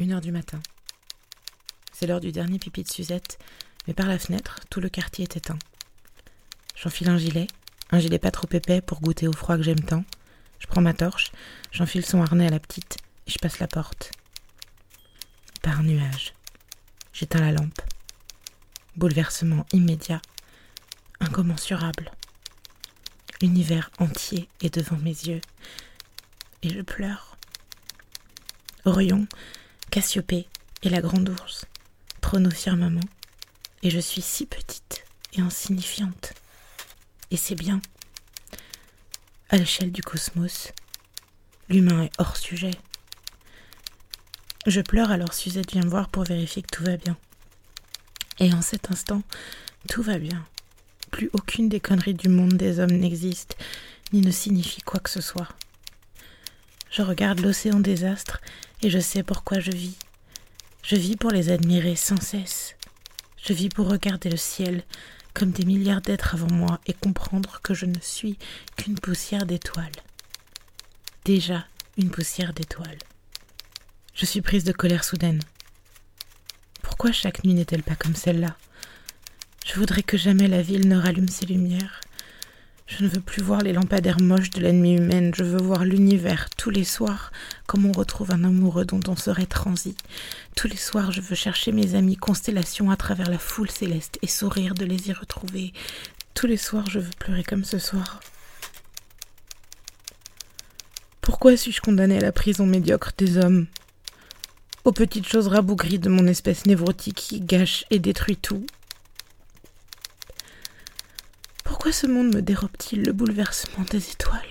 Une heure du matin. C'est l'heure du dernier pipi de Suzette, mais par la fenêtre, tout le quartier est éteint. J'enfile un gilet, un gilet pas trop épais pour goûter au froid que j'aime tant. Je prends ma torche, j'enfile son harnais à la petite et je passe la porte. Par nuage. J'éteins la lampe. Bouleversement immédiat, incommensurable. L'univers entier est devant mes yeux et je pleure. Orion, Cassiopée et la grande ours trônent au firmament et je suis si petite et insignifiante. Et c'est bien. À l'échelle du cosmos, l'humain est hors sujet. Je pleure alors Suzette vient me voir pour vérifier que tout va bien. Et en cet instant, tout va bien. Plus aucune des conneries du monde des hommes n'existe, ni ne signifie quoi que ce soit. Je regarde l'océan des astres et je sais pourquoi je vis. Je vis pour les admirer sans cesse. Je vis pour regarder le ciel comme des milliards d'êtres avant moi et comprendre que je ne suis qu'une poussière d'étoiles. Déjà une poussière d'étoiles. Je suis prise de colère soudaine. Pourquoi chaque nuit n'est-elle pas comme celle-là? Je voudrais que jamais la ville ne rallume ses lumières. Je ne veux plus voir les lampadaires moches de la nuit humaine, je veux voir l'univers tous les soirs, comme on retrouve un amoureux dont on serait transi. Tous les soirs, je veux chercher mes amis constellations à travers la foule céleste et sourire de les y retrouver. Tous les soirs, je veux pleurer comme ce soir. Pourquoi suis-je condamnée à la prison médiocre des hommes? Aux petites choses rabougries de mon espèce névrotique qui gâche et détruit tout. Pourquoi ce monde me dérobe-t-il le bouleversement des étoiles?